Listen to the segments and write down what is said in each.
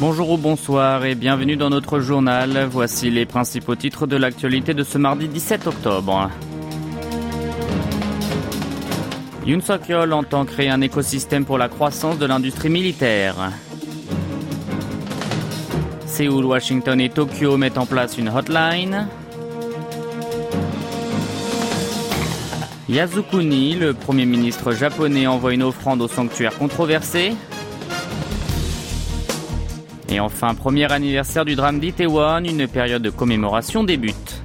Bonjour ou bonsoir et bienvenue dans notre journal. Voici les principaux titres de l'actualité de ce mardi 17 octobre. Yoon Suk-yeol entend créer un écosystème pour la croissance de l'industrie militaire. Séoul, Washington et Tokyo mettent en place une hotline. Yasukuni, le premier ministre japonais, envoie une offrande au sanctuaire controversé. Et enfin, premier anniversaire du drame d'Itaewon, une période de commémoration débute.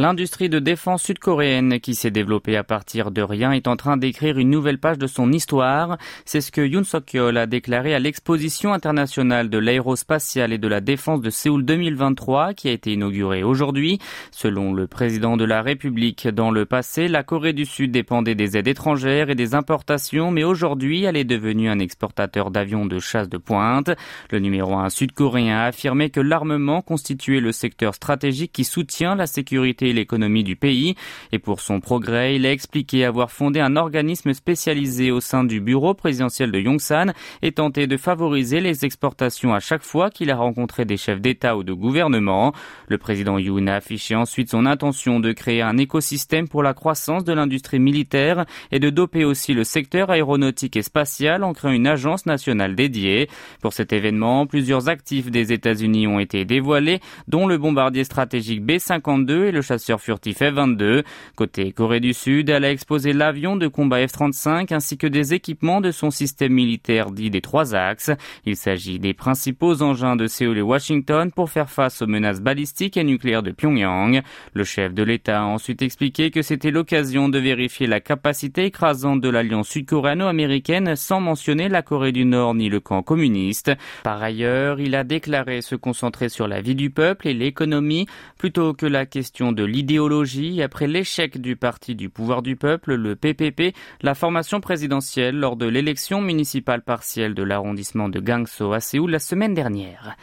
L'industrie de défense sud-coréenne qui s'est développée à partir de rien est en train d'écrire une nouvelle page de son histoire. C'est ce que Yoon Suk-yeol a déclaré à l'exposition internationale de l'aérospatiale et de la défense de Séoul 2023 qui a été inaugurée aujourd'hui. Selon le président de la République, dans le passé, la Corée du Sud dépendait des aides étrangères et des importations, mais aujourd'hui, elle est devenue un exportateur d'avions de chasse de pointe. Le numéro un sud-coréen a affirmé que l'armement constituait le secteur stratégique qui soutient la sécurité l'économie du pays. Et pour son progrès, il a expliqué avoir fondé un organisme spécialisé au sein du bureau présidentiel de Yongsan et tenté de favoriser les exportations à chaque fois qu'il a rencontré des chefs d'État ou de gouvernement. Le président Yoon a affiché ensuite son intention de créer un écosystème pour la croissance de l'industrie militaire et de doper aussi le secteur aéronautique et spatial en créant une agence nationale dédiée. Pour cet événement, plusieurs actifs des États-Unis ont été dévoilés, dont le bombardier stratégique B-52 et le chasseur sur furtif F-22. Côté Corée du Sud, elle a exposé l'avion de combat F-35 ainsi que des équipements de son système militaire dit des trois axes. Il s'agit des principaux engins de Séoul et Washington pour faire face aux menaces balistiques et nucléaires de Pyongyang. Le chef de l'État a ensuite expliqué que c'était l'occasion de vérifier la capacité écrasante de l'alliance sud-coréano-américaine sans mentionner la Corée du Nord ni le camp communiste. Par ailleurs, il a déclaré se concentrer sur la vie du peuple et l'économie plutôt que la question de l'idéologie après l'échec du parti du pouvoir du peuple, le PPP, la formation présidentielle lors de l'élection municipale partielle de l'arrondissement de Gangso à Séoul la semaine dernière.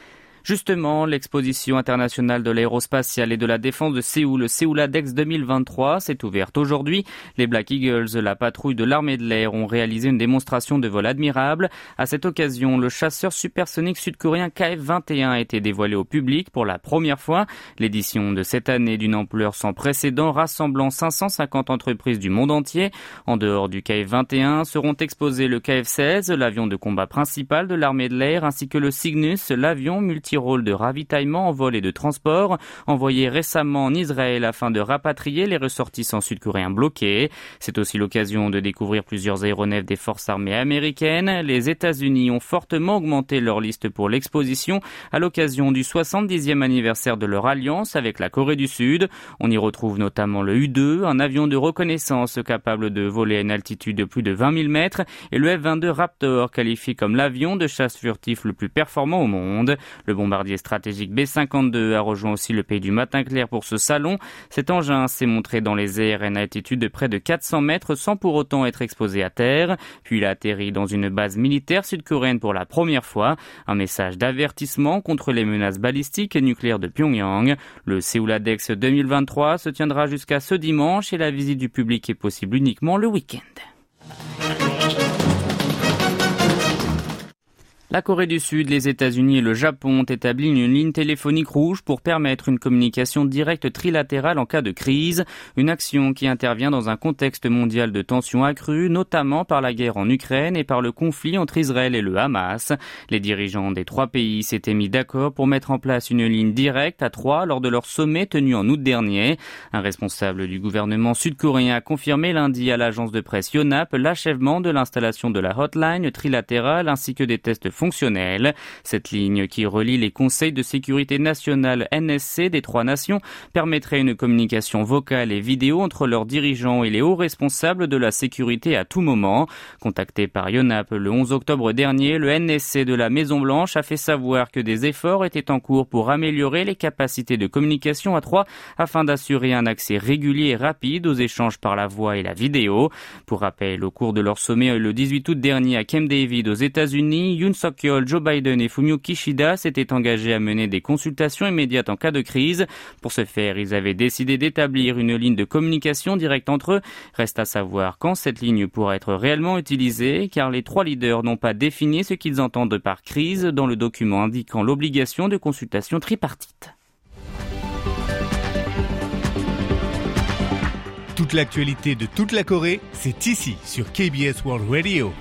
Justement, l'exposition internationale de l'aérospatiale et de la défense de Séoul, le Séouladex 2023, s'est ouverte aujourd'hui. Les Black Eagles, la patrouille de l'armée de l'air, ont réalisé une démonstration de vol admirable. À cette occasion, le chasseur supersonique sud-coréen KF-21 a été dévoilé au public pour la première fois. L'édition de cette année d'une ampleur sans précédent rassemblant 550 entreprises du monde entier. En dehors du KF-21 seront exposés le KF-16, l'avion de combat principal de l'armée de l'air, ainsi que le Cygnus, l'avion multi rôle de ravitaillement en vol et de transport, envoyé récemment en Israël afin de rapatrier les ressortissants sud-coréens bloqués. C'est aussi l'occasion de découvrir plusieurs aéronefs des forces armées américaines. Les États-Unis ont fortement augmenté leur liste pour l'exposition à l'occasion du 70e anniversaire de leur alliance avec la Corée du Sud. On y retrouve notamment le U-2, un avion de reconnaissance capable de voler à une altitude de plus de 20 000 mètres, et le F-22 Raptor, qualifié comme l'avion de chasse furtif le plus performant au monde. Bombardier stratégique B-52 a rejoint aussi le pays du matin clair pour ce salon. Cet engin s'est montré dans les airs à une altitude de près de 400 mètres sans pour autant être exposé à terre. Puis il a atterri dans une base militaire sud-coréenne pour la première fois. Un message d'avertissement contre les menaces balistiques et nucléaires de Pyongyang. Le Séouladex 2023 se tiendra jusqu'à ce dimanche et la visite du public est possible uniquement le week-end. La Corée du Sud, les États-Unis et le Japon ont établi une ligne téléphonique rouge pour permettre une communication directe trilatérale en cas de crise, une action qui intervient dans un contexte mondial de tensions accrues, notamment par la guerre en Ukraine et par le conflit entre Israël et le Hamas. Les dirigeants des trois pays s'étaient mis d'accord pour mettre en place une ligne directe à trois lors de leur sommet tenu en août dernier. Un responsable du gouvernement sud-coréen a confirmé lundi à l'agence de presse Yonhap l'achèvement de l'installation de la hotline trilatérale ainsi que des tests fonctionnelle. Cette ligne qui relie les conseils de sécurité nationale NSC des trois nations permettrait une communication vocale et vidéo entre leurs dirigeants et les hauts responsables de la sécurité à tout moment. Contacté par Yonap le 11 octobre dernier, le NSC de la Maison Blanche a fait savoir que des efforts étaient en cours pour améliorer les capacités de communication à trois afin d'assurer un accès régulier et rapide aux échanges par la voix et la vidéo. Pour rappel, au cours de leur sommet le 18 août dernier à Camp David aux États-Unis, Joe Biden et Fumio Kishida s'étaient engagés à mener des consultations immédiates en cas de crise. Pour ce faire, ils avaient décidé d'établir une ligne de communication directe entre eux. Reste à savoir quand cette ligne pourra être réellement utilisée, car les trois leaders n'ont pas défini ce qu'ils entendent par crise dans le document indiquant l'obligation de consultation tripartite. Toute l'actualité de toute la Corée, c'est ici sur KBS World Radio.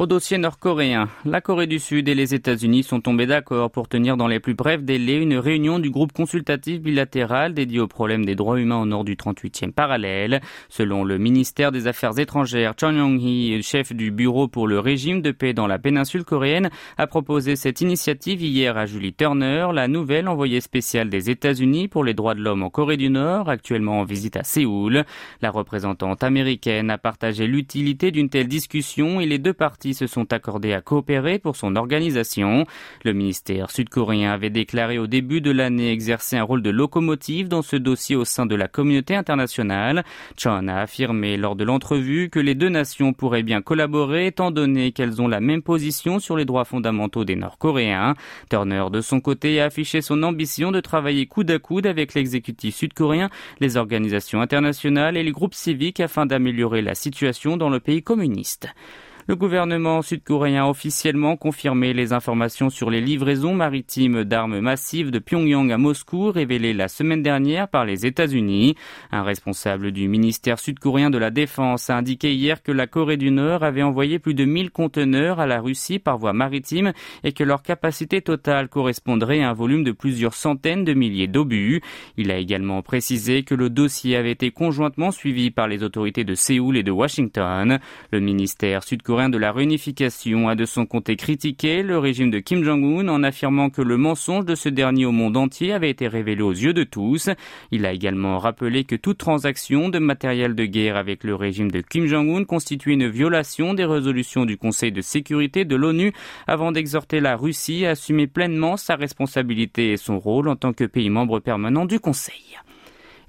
Au dossier nord-coréen, la Corée du Sud et les États-Unis sont tombés d'accord pour tenir dans les plus brefs délais une réunion du groupe consultatif bilatéral dédié aux problèmes des droits humains au nord du 38e parallèle. Selon le ministère des Affaires étrangères, Chon Yong-hee, chef du bureau pour le régime de paix dans la péninsule coréenne, a proposé cette initiative hier à Julie Turner, la nouvelle envoyée spéciale des États-Unis pour les droits de l'homme en Corée du Nord, actuellement en visite à Séoul. La représentante américaine a partagé l'utilité d'une telle discussion et les deux parties se sont accordés à coopérer pour son organisation. Le ministère sud-coréen avait déclaré au début de l'année exercer un rôle de locomotive dans ce dossier au sein de la communauté internationale. Chon a affirmé lors de l'entrevue que les deux nations pourraient bien collaborer étant donné qu'elles ont la même position sur les droits fondamentaux des Nord-Coréens. Turner, de son côté, a affiché son ambition de travailler coude à coude avec l'exécutif sud-coréen, les organisations internationales et les groupes civiques afin d'améliorer la situation dans le pays communiste. Le gouvernement sud-coréen a officiellement confirmé les informations sur les livraisons maritimes d'armes massives de Pyongyang à Moscou révélées la semaine dernière par les États-Unis. Un responsable du ministère sud-coréen de la Défense a indiqué hier que la Corée du Nord avait envoyé plus de 1000 conteneurs à la Russie par voie maritime et que leur capacité totale correspondrait à un volume de plusieurs centaines de milliers d'obus. Il a également précisé que le dossier avait été conjointement suivi par les autorités de Séoul et de Washington. Le ministère sud-coréen de la réunification a de son côté critiqué le régime de Kim Jong-un en affirmant que le mensonge de ce dernier au monde entier avait été révélé aux yeux de tous. Il a également rappelé que toute transaction de matériel de guerre avec le régime de Kim Jong-un constitue une violation des résolutions du Conseil de sécurité de l'ONU avant d'exhorter la Russie à assumer pleinement sa responsabilité et son rôle en tant que pays membre permanent du Conseil.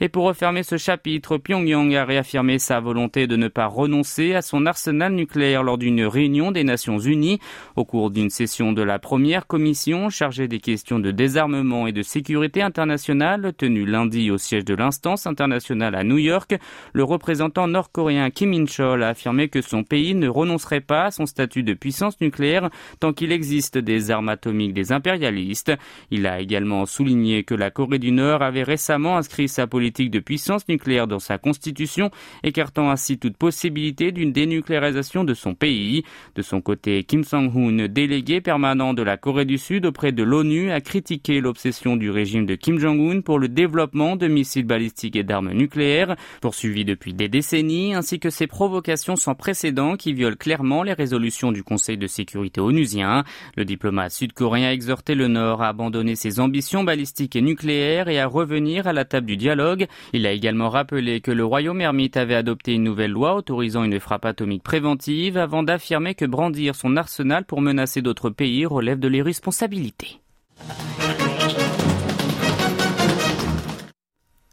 Et pour refermer ce chapitre, Pyongyang a réaffirmé sa volonté de ne pas renoncer à son arsenal nucléaire lors d'une réunion des Nations Unies. Au cours d'une session de la première commission chargée des questions de désarmement et de sécurité internationale tenue lundi au siège de l'instance internationale à New York, le représentant nord-coréen Kim In-chol a affirmé que son pays ne renoncerait pas à son statut de puissance nucléaire tant qu'il existe des armes atomiques des impérialistes. Il a également souligné que la Corée du Nord avait récemment inscrit sa politique de puissance nucléaire dans sa constitution, écartant ainsi toute possibilité d'une dénucléarisation de son pays. De son côté, Kim Sang-hoon, délégué permanent de la Corée du Sud auprès de l'ONU, a critiqué l'obsession du régime de Kim Jong-un pour le développement de missiles balistiques et d'armes nucléaires, poursuivi depuis des décennies, ainsi que ses provocations sans précédent qui violent clairement les résolutions du Conseil de sécurité onusien. Le diplomate sud-coréen a exhorté le Nord à abandonner ses ambitions balistiques et nucléaires et à revenir à la table du dialogue il a également rappelé que le royaume ermite avait adopté une nouvelle loi autorisant une frappe atomique préventive avant d'affirmer que brandir son arsenal pour menacer d'autres pays relève de l'irresponsabilité.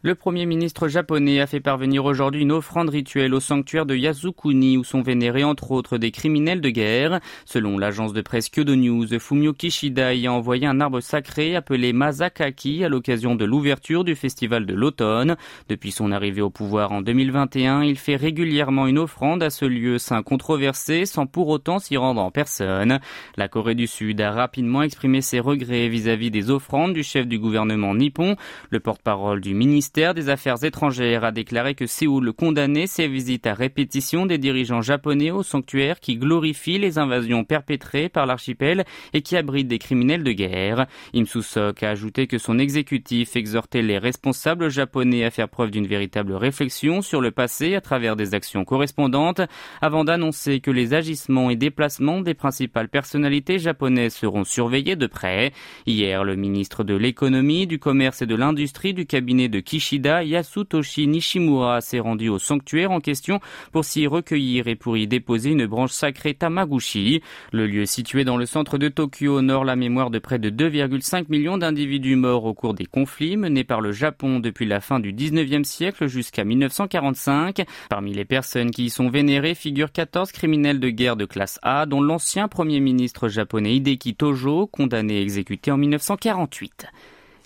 Le Premier ministre japonais a fait parvenir aujourd'hui une offrande rituelle au sanctuaire de Yasukuni où sont vénérés entre autres des criminels de guerre. Selon l'agence de presse Kyodo News, Fumio Kishida y a envoyé un arbre sacré appelé Mazakaki à l'occasion de l'ouverture du festival de l'automne. Depuis son arrivée au pouvoir en 2021, il fait régulièrement une offrande à ce lieu saint controversé sans pour autant s'y rendre en personne. La Corée du Sud a rapidement exprimé ses regrets vis-à-vis -vis des offrandes du chef du gouvernement nippon. Le porte-parole du ministre ministère des Affaires étrangères a déclaré que Séoul condamnait ces visites à répétition des dirigeants japonais au sanctuaire qui glorifie les invasions perpétrées par l'archipel et qui abrite des criminels de guerre. Im Soo-sok a ajouté que son exécutif exhortait les responsables japonais à faire preuve d'une véritable réflexion sur le passé à travers des actions correspondantes avant d'annoncer que les agissements et déplacements des principales personnalités japonaises seront surveillés de près. Hier, le ministre de l'économie, du commerce et de l'industrie du cabinet de Kishi Yasutoshi Nishimura s'est rendu au sanctuaire en question pour s'y recueillir et pour y déposer une branche sacrée Tamaguchi. Le lieu situé dans le centre de Tokyo honore la mémoire de près de 2,5 millions d'individus morts au cours des conflits menés par le Japon depuis la fin du 19e siècle jusqu'à 1945. Parmi les personnes qui y sont vénérées figurent 14 criminels de guerre de classe A, dont l'ancien premier ministre japonais Hideki Tojo, condamné et exécuté en 1948.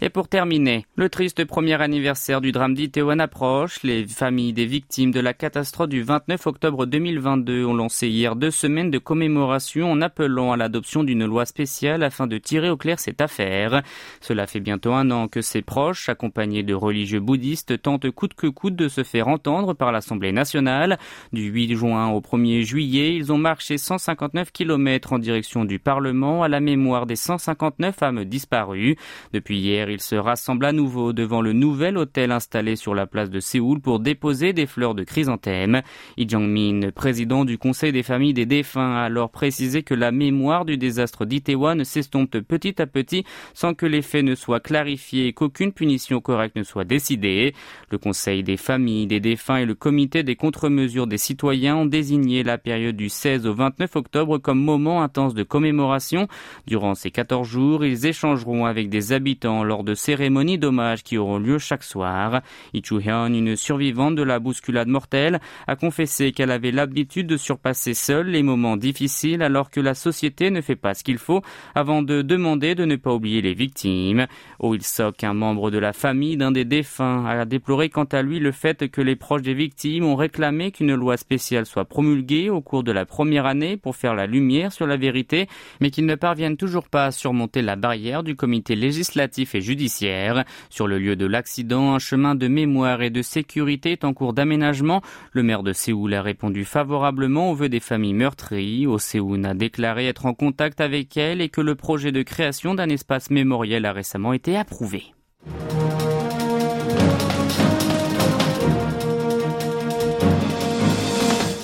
Et pour terminer, le triste premier anniversaire du drame d'Itaewon approche. Les familles des victimes de la catastrophe du 29 octobre 2022 ont lancé hier deux semaines de commémoration en appelant à l'adoption d'une loi spéciale afin de tirer au clair cette affaire. Cela fait bientôt un an que ses proches, accompagnés de religieux bouddhistes, tentent coûte que coûte de se faire entendre par l'Assemblée nationale. Du 8 juin au 1er juillet, ils ont marché 159 km en direction du Parlement à la mémoire des 159 femmes disparues. Depuis hier, il se rassemble à nouveau devant le nouvel hôtel installé sur la place de Séoul pour déposer des fleurs de chrysanthème. Lee Jong-min, président du Conseil des familles des défunts, a alors précisé que la mémoire du désastre d'Itaewon s'estompe petit à petit sans que les faits ne soient clarifiés et qu'aucune punition correcte ne soit décidée. Le Conseil des familles des défunts et le Comité des contre-mesures des citoyens ont désigné la période du 16 au 29 octobre comme moment intense de commémoration. Durant ces 14 jours, ils échangeront avec des habitants lors de cérémonies d'hommage qui auront lieu chaque soir. Lee Hyun, une survivante de la bousculade mortelle, a confessé qu'elle avait l'habitude de surpasser seule les moments difficiles alors que la société ne fait pas ce qu'il faut avant de demander de ne pas oublier les victimes. Oh Il-sok, un membre de la famille d'un des défunts, a déploré quant à lui le fait que les proches des victimes ont réclamé qu'une loi spéciale soit promulguée au cours de la première année pour faire la lumière sur la vérité, mais qu'ils ne parviennent toujours pas à surmonter la barrière du comité législatif et judiciaire. Sur le lieu de l'accident, un chemin de mémoire et de sécurité est en cours d'aménagement. Le maire de Séoul a répondu favorablement aux vœux des familles meurtries. Séoul a déclaré être en contact avec elles et que le projet de création d'un espace mémoriel a récemment été approuvé.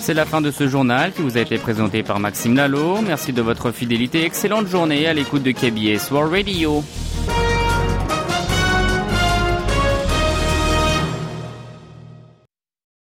C'est la fin de ce journal qui vous a été présenté par Maxime Lalo. Merci de votre fidélité. Excellente journée à l'écoute de KBS World Radio.